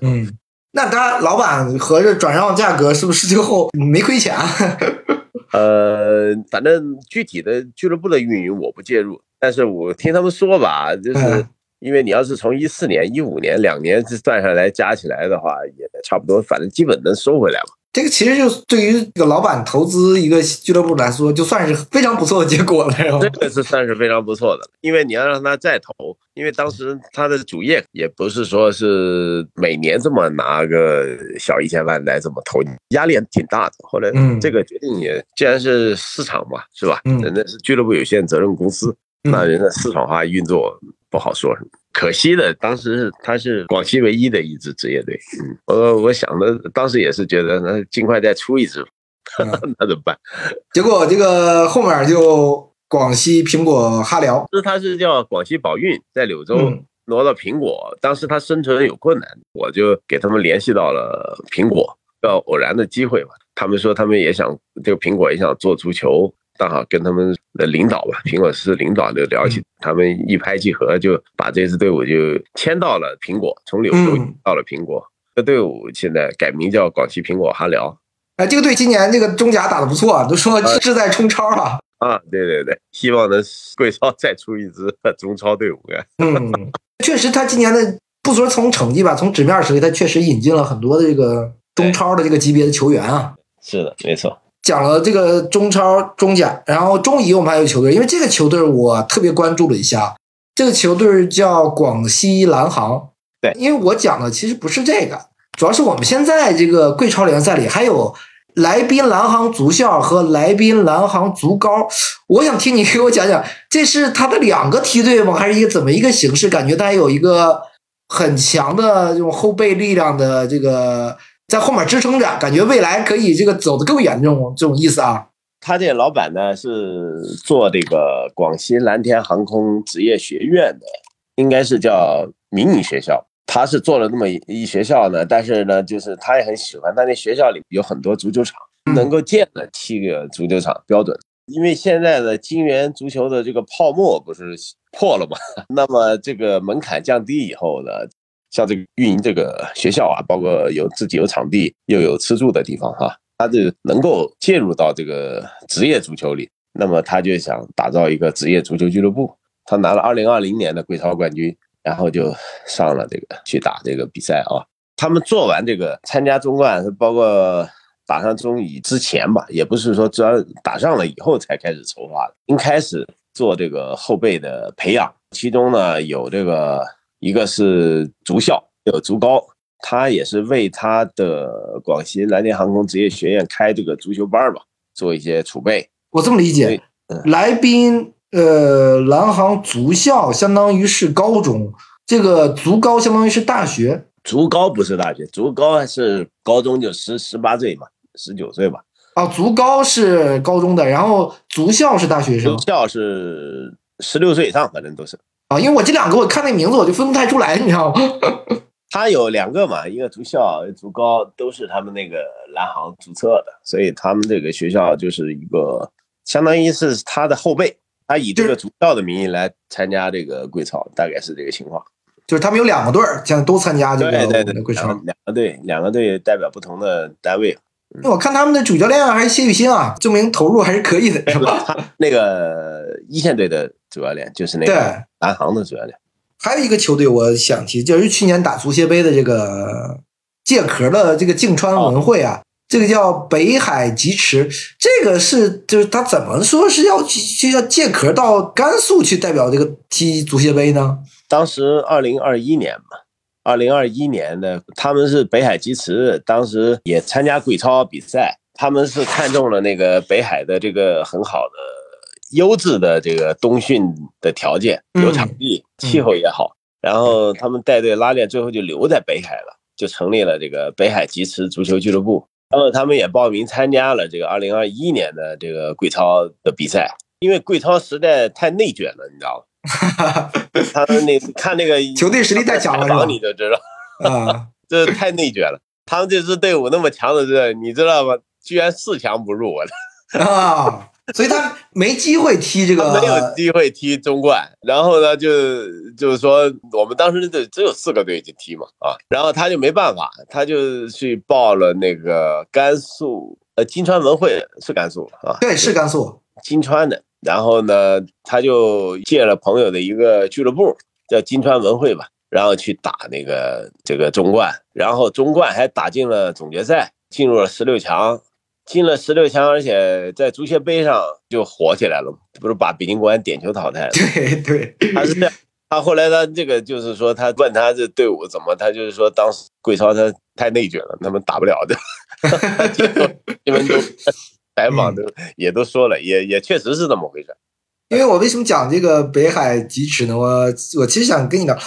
嗯，那他老板合着转让价格是不是最后没亏钱？啊 [laughs] 呃，反正具体的俱乐部的运营我不介入，但是我听他们说吧，就是。因为你要是从一四年、一五年两年算下来加起来的话，也差不多，反正基本能收回来嘛。这个其实就对于这个老板投资一个俱乐部来说，就算是非常不错的结果了。这个是算是非常不错的，因为你要让他再投，因为当时他的主业也不是说是每年这么拿个小一千万来这么投，压力挺大的。后来这个决定也，既然是市场嘛，是吧？人家是俱乐部有限责任公司，那人家市场化运作。不好说什么，可惜的，当时是他是广西唯一的一支职业队。嗯，我我想的当时也是觉得，那尽快再出一支，[laughs] 那怎么办？结果这个后面就广西苹果哈辽，是他是叫广西宝运，在柳州挪到苹果，当时他生存有困难，我就给他们联系到了苹果，叫偶然的机会吧。他们说他们也想，这个苹果也想做足球。刚好跟他们的领导吧，苹果是领导就聊起，他们一拍即合，就把这支队伍就迁到了苹果，从柳州到了苹果。这队伍现在改名叫广西苹果哈辽。哎，这个队今年这个中甲打得不错，都说志在冲超啊。啊，对对对，希望能贵超再出一支 [laughs] 中超队伍。[laughs] 嗯，确实，他今年的不说从成绩吧，从纸面实力，他确实引进了很多的这个中超的这个级别的球员啊。是的，没错。讲了这个中超、中甲，然后中乙我们还有球队，因为这个球队我特别关注了一下，这个球队叫广西蓝航。对，因为我讲的其实不是这个，主要是我们现在这个贵超联赛里还有来宾蓝航足校和来宾蓝航足高，我想听你给我讲讲，这是他的两个梯队吗？还是一个怎么一个形式？感觉他有一个很强的这种后备力量的这个。在后面支撑着，感觉未来可以这个走得更远，这种这种意思啊。他这老板呢是做这个广西蓝天航空职业学院的，应该是叫迷你学校。他是做了那么一学校呢，但是呢，就是他也很喜欢。他那学校里有很多足球场，能够建了七个足球场标准。因为现在的金元足球的这个泡沫不是破了吗？[laughs] 那么这个门槛降低以后呢？像这个运营这个学校啊，包括有自己有场地，又有吃住的地方哈，他就能够介入到这个职业足球里。那么他就想打造一个职业足球俱乐部。他拿了二零二零年的贵超冠军，然后就上了这个去打这个比赛啊。他们做完这个参加中冠，包括打上中乙之前吧，也不是说只要打上了以后才开始筹划的，应开始做这个后备的培养，其中呢有这个。一个是足校，有足高，他也是为他的广西蓝天航空职业学院开这个足球班吧，做一些储备。我这么理解，来宾呃，蓝航足校相当于是高中，这个足高相当于是大学。足高不是大学，足高是高中，就十十八岁嘛，十九岁吧。啊，足高是高中的，然后足校是大学生。足校是十六岁以上，反正都是。啊，因为我这两个我看那名字我就分不太出来，你知道吗？[laughs] 他有两个嘛，一个足校、足高都是他们那个蓝航注册的，所以他们这个学校就是一个相当于是他的后辈，他以这个足校的名义来参加这个贵超，大概是这个情况。就是他们有两个队儿，现在都参加这个贵超。两两个队，两个队代表不同的单位。我看他们的主教练还是谢雨欣啊，证明投入还是可以的，是吧？[laughs] 那个一线队的主教练就是那对个南航的主教练。还有一个球队我想提，就是去年打足协杯的这个借壳的这个静川文汇啊，这个叫北海吉驰，这个是就是他怎么说是要去去要借壳到甘肃去代表这个踢足协杯呢？当时二零二一年嘛，二零二一年的他们是北海吉池，当时也参加贵超比赛，他们是看中了那个北海的这个很好的优质的这个冬训的条件，嗯有场地，气候也好，然后他们带队拉练，最后就留在北海了，就成立了这个北海吉池足球俱乐部。然后他们也报名参加了这个二零二一年的这个贵超的比赛，因为贵超实在太内卷了，你知道吗？[laughs] 他们那看那个球队实力太强了是吧？榜你就知道，啊，[laughs] 这太内卷了。他们这支队伍那么强的这，你知道吗？居然四强不入，我的。啊，所以他没机会踢这个，没有机会踢中冠。然后呢，就就是说，我们当时就只有四个队去踢嘛，啊，然后他就没办法，他就去报了那个甘肃呃金川文汇是甘肃啊，对，是甘肃，金川的。然后呢，他就借了朋友的一个俱乐部，叫金川文汇吧，然后去打那个这个中冠，然后中冠还打进了总决赛，进入了十六强，进了十六强，而且在足协杯上就火起来了，不是把北京国安点球淘汰了。[laughs] 对对，他是这样，他后来他这个就是说，他问他这队伍怎么，他就是说当时贵超他太内卷了，他们打不了的，结果你们都采访都也都说了，也也确实是这么回事。因为我为什么讲这个北海吉池呢？我我其实想跟你聊，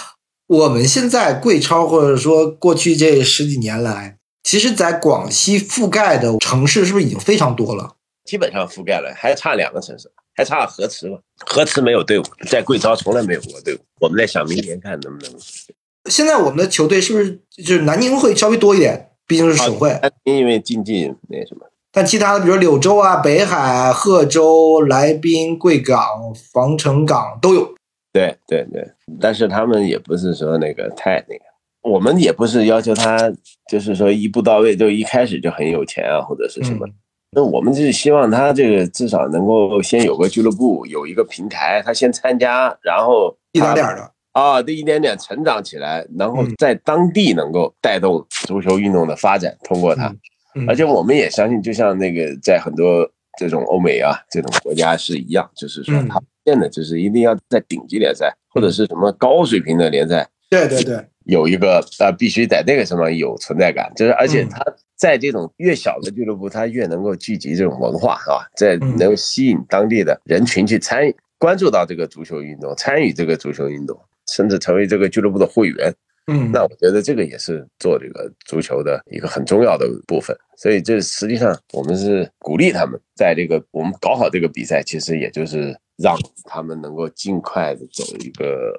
我们现在贵超或者说过去这十几年来，其实在广西覆盖的城市是不是已经非常多了？基本上覆盖了，还差两个城市，还差河池吧。河池没有队伍，在贵超从来没有过队伍。我们在想明年看能不能。现在我们的球队是不是就是南宁会稍微多一点？毕竟是省会，因为经济那什么，但其他的比如柳州啊、北海、贺州、来宾、贵港、防城港都有。对对对，但是他们也不是说那个太那个，我们也不是要求他，就是说一步到位，就一开始就很有钱啊，或者是什么。嗯那我们就是希望他这个至少能够先有个俱乐部，有一个平台，他先参加，然后一点点的，啊，这一点点成长起来，然后嗯在当地能够带动足球运动的发展，通过他。嗯而且我们也相信，就像那个在很多这种欧美啊这种国家是一样，就是说嗯。他变的就是一定要在顶级联赛或者是什么高水平的联赛对对对，有一个啊，必须在那个什么有存在感，就是而且嗯。他在这种越小的俱乐部，他越能够聚集这种文化，是吧？在嗯。能够吸引当地的人群去参与、关注到这个足球运动，参与这个足球运动，甚至成为这个俱乐部的会员。嗯，那我觉得这个也是做这个足球的一个很重要的部分，所以这实际上我们是鼓励他们在这个我们搞好这个比赛，其实也就是让他们能够尽快的走一个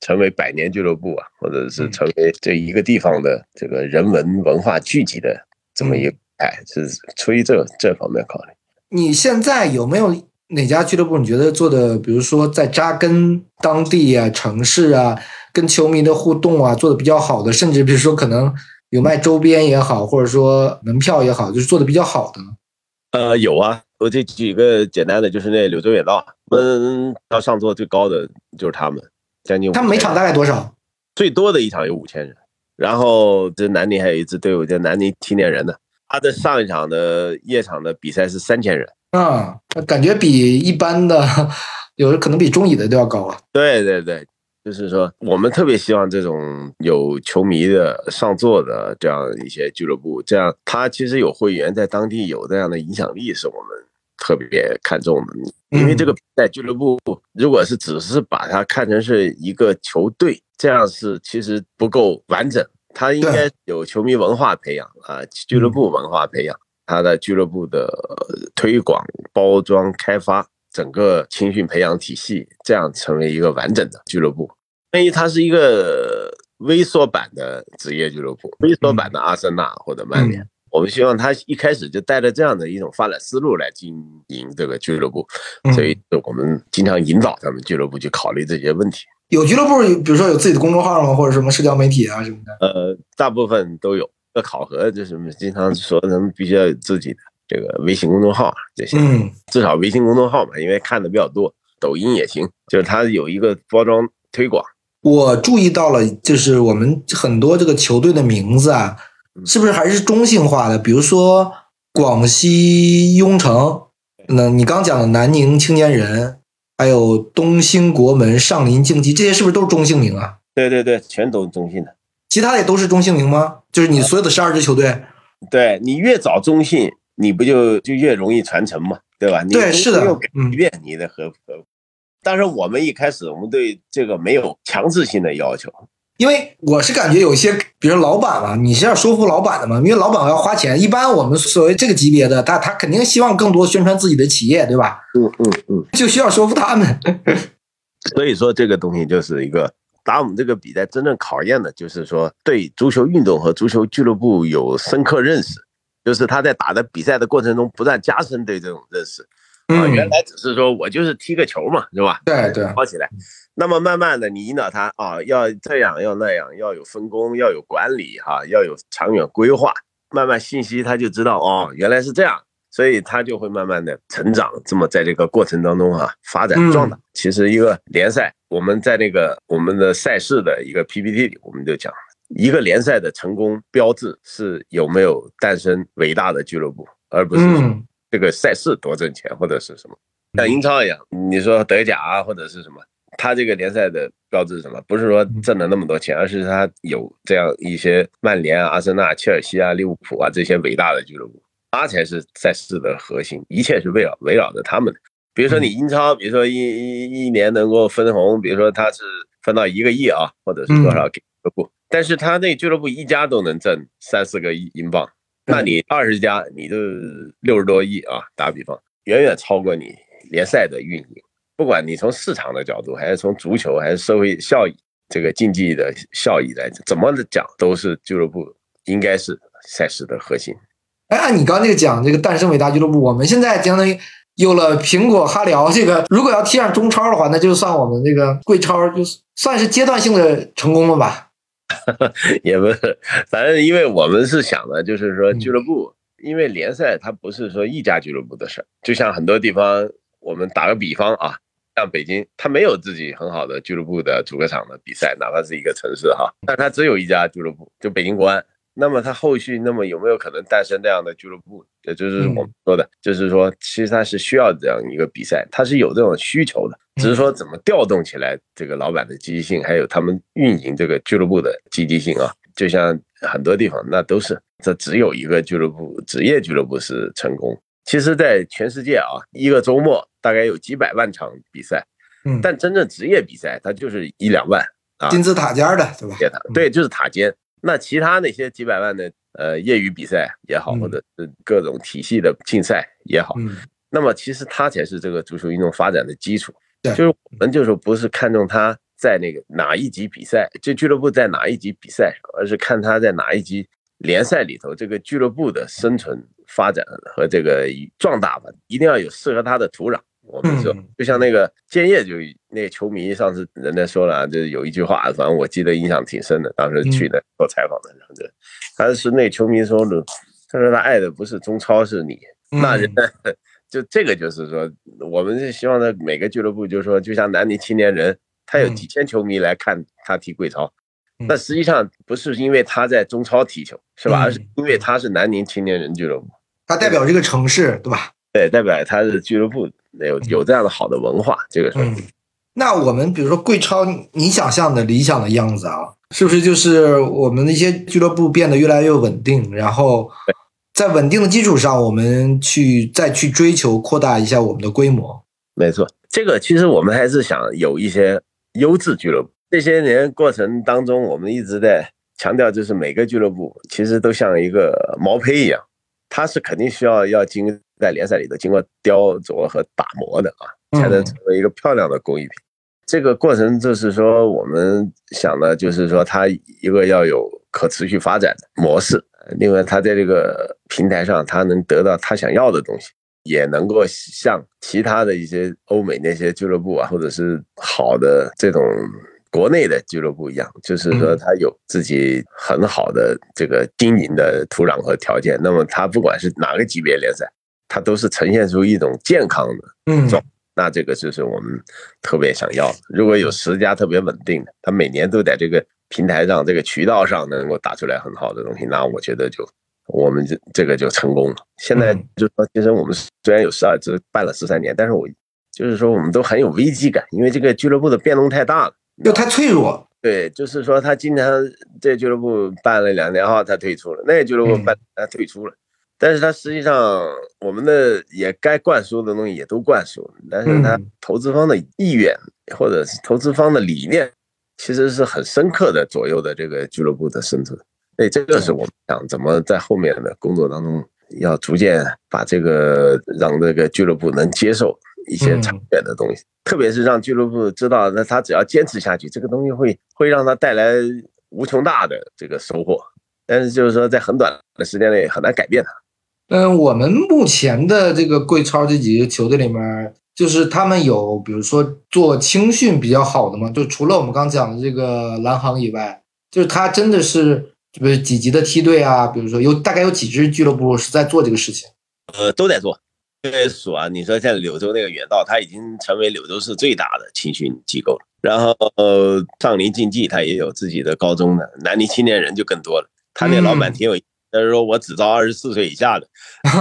成为百年俱乐部啊，或者是成为这一个地方的这个人文文化聚集的这么一个哎，是出于这这方面考虑。你现在有没有哪家俱乐部你觉得做的，比如说在扎根当地啊、城市啊，跟球迷的互动啊，做的比较好的，甚至比如说可能有卖周边也好，或者说门票也好，就是做的比较好的呢？呃，有啊，我这举个简单的，就是那柳州远道，嗯，到上座最高的就是他们，将近他们每场大概多少？最多的一场有五千人，然后这南宁还有一支队伍叫南宁青年人的，他的上一场的夜场的比赛是三千人。啊、感觉比一般的 [laughs] 有的可能比中乙的都要高啊。对对对，就是说我们特别希望这种有球迷的上座的这样一些俱乐部，这样他其实有会员在当地有这样的影响力，是我们特别看重的。因为这个比赛俱乐部如果是只是把它看成是一个球队，这样是其实不够完整。它应该有球迷文化培养啊，俱乐部文化培养，它的俱乐部的推广、包装、开发，整个青训培养体系，这样成为一个完整的俱乐部。因为它是一个微缩版的职业俱乐部，微缩版的阿森纳或者曼联。我们希望他一开始就带着这样的一种发展思路来经营这个俱乐部，嗯所以我们经常引导他们俱乐部去考虑这些问题。有俱乐部，比如说有自己的公众号吗，或者什么社交媒体啊什么的？呃，大部分都有。要考核就是经常说咱们必须要有自己的这个微信公众号这些，嗯，至少微信公众号嘛，因为看的比较多。抖音也行，就是它有一个包装推广。我注意到了，就是我们很多这个球队的名字啊，是不是还是中性化的？比如说广西雍城，那你刚讲的南宁青年人，还有东兴国门、上林竞技，这些是不是都是中性名啊？对对对，全都是中性的。其他的也都是中性名吗？就是你所有的十二支球队，对你越早中性，你不就就越容易传承嘛，对吧？对，是的。嗯，变你的和和。但是我们一开始，我们对这个没有强制性的要求，因为我是感觉有一些，比如老板嘛，你是要说服老板的嘛，因为老板要花钱。一般我们所谓这个级别的，他他肯定希望更多宣传自己的企业，对吧？嗯嗯嗯，就需要说服他们。[laughs] 所以说，这个东西就是一个打我们这个比赛真正考验的，就是说对足球运动和足球俱乐部有深刻认识，就是他在打的比赛的过程中不断加深对这种认识。啊，原来只是说我就是踢个球嘛，是吧？对对，跑起来。那么慢慢的，你引导他啊，要这样，要那样，要有分工，要有管理，哈，要有长远规划。慢慢信息他就知道哦，原来是这样，所以他就会慢慢的成长。这么在这个过程当中啊，发展壮大。其实一个联赛，我们在那个我们的赛事的一个 PPT 里，我们就讲，一个联赛的成功标志是有没有诞生伟大的俱乐部，而不是。这个赛事多挣钱，或者是什么，像英超一样，你说德甲啊，或者是什么，他这个联赛的标志是什么？不是说挣了那么多钱，而是他有这样一些曼联啊、阿森纳、切尔西啊、利物浦啊这些伟大的俱乐部，它才是赛事的核心，一切是围绕围绕着他们的。比如说你英超，比如说一一一年能够分红，比如说他是分到一个亿啊，或者是多少给俱乐部，但是他那俱乐部一家都能挣三四个亿英镑。那你二十家，你就六十多亿啊！打比方，远远超过你联赛的运营。不管你从市场的角度，还是从足球，还是社会效益，这个竞技的效益来讲，怎么讲都是俱乐部应该是赛事的核心。哎，按你刚那个讲，这个诞生伟大俱乐部，我们现在相当于有了苹果、哈聊，这个如果要踢上中超的话，那就算我们这个贵超，就算是阶段性的成功了吧。[laughs] 也不是，反正因为我们是想的，就是说俱乐部，因为联赛它不是说一家俱乐部的事儿，就像很多地方，我们打个比方啊，像北京，它没有自己很好的俱乐部的主客场的比赛，哪怕是一个城市哈，但它只有一家俱乐部，就北京国安。那么他后续那么有没有可能诞生这样的俱乐部？也就是我们说的，就是说其实他是需要这样一个比赛，他是有这种需求的，只是说怎么调动起来这个老板的积极性，还有他们运营这个俱乐部的积极性啊。就像很多地方那都是，这只有一个俱乐部，职业俱乐部是成功。其实，在全世界啊，一个周末大概有几百万场比赛，嗯，但真正职业比赛它就是一两万啊，金字塔尖的，对吧？对，就是塔尖。那其他那些几百万的呃业余比赛也好，或者是各种体系的竞赛也好，那么其实它才是这个足球运动发展的基础。就是我们就是不是看重他在那个哪一级比赛，这俱乐部在哪一级比赛，而是看他在哪一级联赛里头，这个俱乐部的生存发展和这个壮大吧，一定要有适合它的土壤。我们说，就像那个建业，就那个球迷上次人家说了，就是有一句话，反正我记得印象挺深的。当时去的做采访的时候，他是那球迷说的，他说他爱的不是中超，是你。[laughs] 那人就这个就是说，我们是希望在每个俱乐部，就是说，就像南宁青年人，他有几千球迷来看他踢贵超，那实际上不是因为他在中超踢球，是吧？而是因为他是南宁青年人俱乐部，他代表这个城市，对吧？对，代表他是俱乐部。有有这样的好的文化，这个是。那我们比如说贵超，你想象的理想的样子啊，是不是就是我们的一些俱乐部变得越来越稳定，然后在稳定的基础上，我们去再去追求扩大一下我们的规模？没错，这个其实我们还是想有一些优质俱乐部。这些年过程当中，我们一直在强调，就是每个俱乐部其实都像一个毛坯一样，它是肯定需要要经。在联赛里头经过雕琢和打磨的啊，才能成为一个漂亮的工艺品。这个过程就是说，我们想的就是说，它一个要有可持续发展的模式，另外它在这个平台上，它能得到他想要的东西，也能够像其他的一些欧美那些俱乐部啊，或者是好的这种国内的俱乐部一样，就是说他有自己很好的这个经营的土壤和条件。那么他不管是哪个级别联赛，它都是呈现出一种健康的嗯状。那这个就是我们特别想要的。如果有十家特别稳定的，它每年都在这个平台上、这个渠道上能够打出来很好的东西，那我觉得就我们这这个就成功了。现在就说，其实我们虽然有十二支办了十三年，但是我就是说我们都很有危机感，因为这个俱乐部的变动太大了，又太脆弱。对，就是说他经常这俱乐部办了两年后他退出了，那个俱乐部办他退出了。但是它实际上，我们的也该灌输的东西也都灌输了，但是它投资方的意愿或者是投资方的理念，其实是很深刻的左右的这个俱乐部的生存。所以这个是我们想怎么在后面的工作当中，要逐渐把这个让这个俱乐部能接受一些长远的东西，特别是让俱乐部知道，那他只要坚持下去，这个东西会会让他带来无穷大的这个收获。但是就是说，在很短的时间内很难改变它。嗯，我们目前的这个贵超这几个球队里面，就是他们有，比如说做青训比较好的嘛，就除了我们刚讲的这个蓝航以外，就是他真的是，比如几级的梯队啊，比如说有大概有几支俱乐部是在做这个事情。呃，都在做。因为数啊，你说像柳州那个远道，他已经成为柳州市最大的青训机构了。然后上林竞技，他也有自己的高中的，南宁青年人就更多了。他那老板挺有。他说：“我只招二十四岁以下的，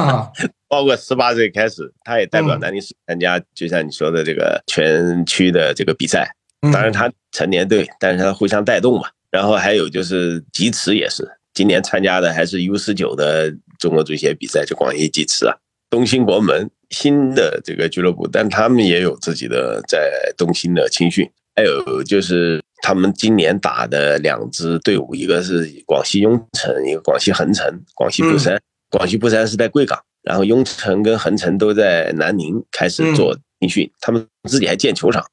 [laughs] 包括十八岁开始，他也代表南宁市参加，就像你说的这个全区的这个比赛。当然他成年队，但是他互相带动嘛。然后还有就是吉池也是，今年参加的还是 U 十九的中国足协比赛，就广义吉池啊，东兴国门新的这个俱乐部，但他们也有自己的在东兴的青训，还有就是。”他们今年打的两支队伍，一个是广西雍城，一个广西横城。广西布山，广西布山是在贵港，然后雍城跟横城都在南宁开始做他们自己还建球场，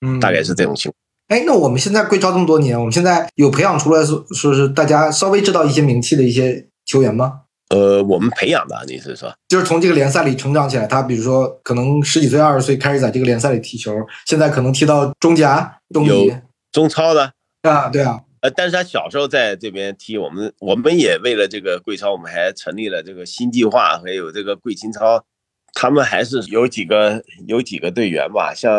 嗯，大概是这种情况。哎，那我们现在贵超这么多年，我们现在有培养出来说说是大家稍微知道一些名气的一些球员吗？呃，我们培养的，你是说，就是从这个联赛里成长起来，他比如说可能十几岁、二十岁开始在这个联赛里踢球，现在可能踢到中甲、中乙、中超的？啊，对啊，呃，但是他小时候在这边踢，我们我们也为了这个贵超，我们还成立了这个新计划，还有这个贵青超，他们还是有几个有几个队员吧，像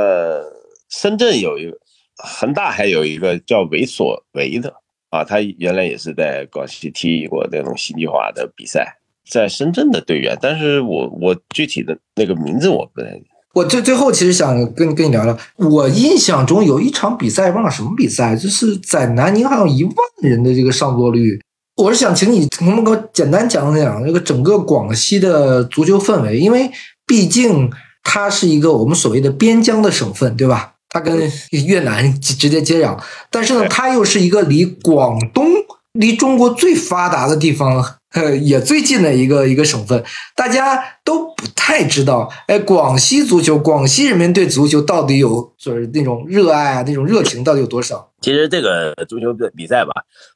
深圳有一个，恒大还有一个叫韦所维的。啊，他原来也是在广西踢过那种新计划的比赛，在深圳的队员，但是我我具体的那个名字我不太。我最最后其实想跟跟你聊聊，我印象中有一场比赛，忘了什么比赛，就是在南宁好像一万人的这个上座率。我是想请你能不能给我简单讲讲这个整个广西的足球氛围，因为毕竟它是一个我们所谓的边疆的省份，对吧？它跟越南直接接壤，但是呢，它又是一个离广东、离中国最发达的地方，呃，也最近的一个一个省份。大家都不太知道，哎，广西足球，广西人民对足球到底有就是那种热爱啊，那种热情到底有多少？其实这个足球的比赛吧，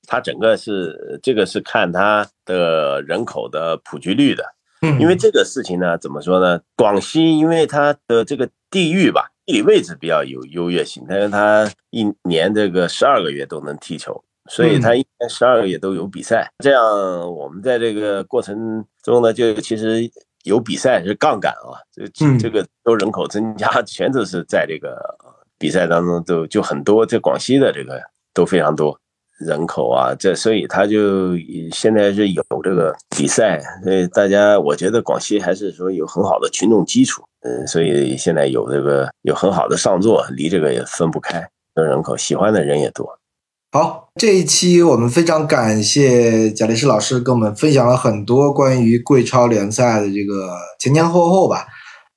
它整个是这个是看它的人口的普及率的，嗯，因为这个事情呢，怎么说呢？广西因为它的这个地域吧。地理位置比较有优越性，但是他一年这个十二个月都能踢球，所以他一年十二个月都有比赛。这样我们在这个过程中呢，就其实有比赛是杠杆啊，这这个都人口增加，全都是在这个比赛当中都就很多，在广西的这个都非常多人口啊，这所以他就现在是有这个比赛，所以大家我觉得广西还是说有很好的群众基础。嗯，所以现在有这个有很好的上座，离这个也分不开，人口喜欢的人也多。好，这一期我们非常感谢贾律师老师跟我们分享了很多关于贵超联赛的这个前前后后吧。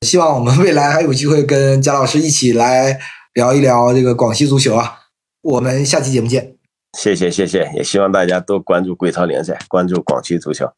希望我们未来还有机会跟贾老师一起来聊一聊这个广西足球啊。我们下期节目见。谢谢谢谢，也希望大家多关注贵超联赛，关注广西足球。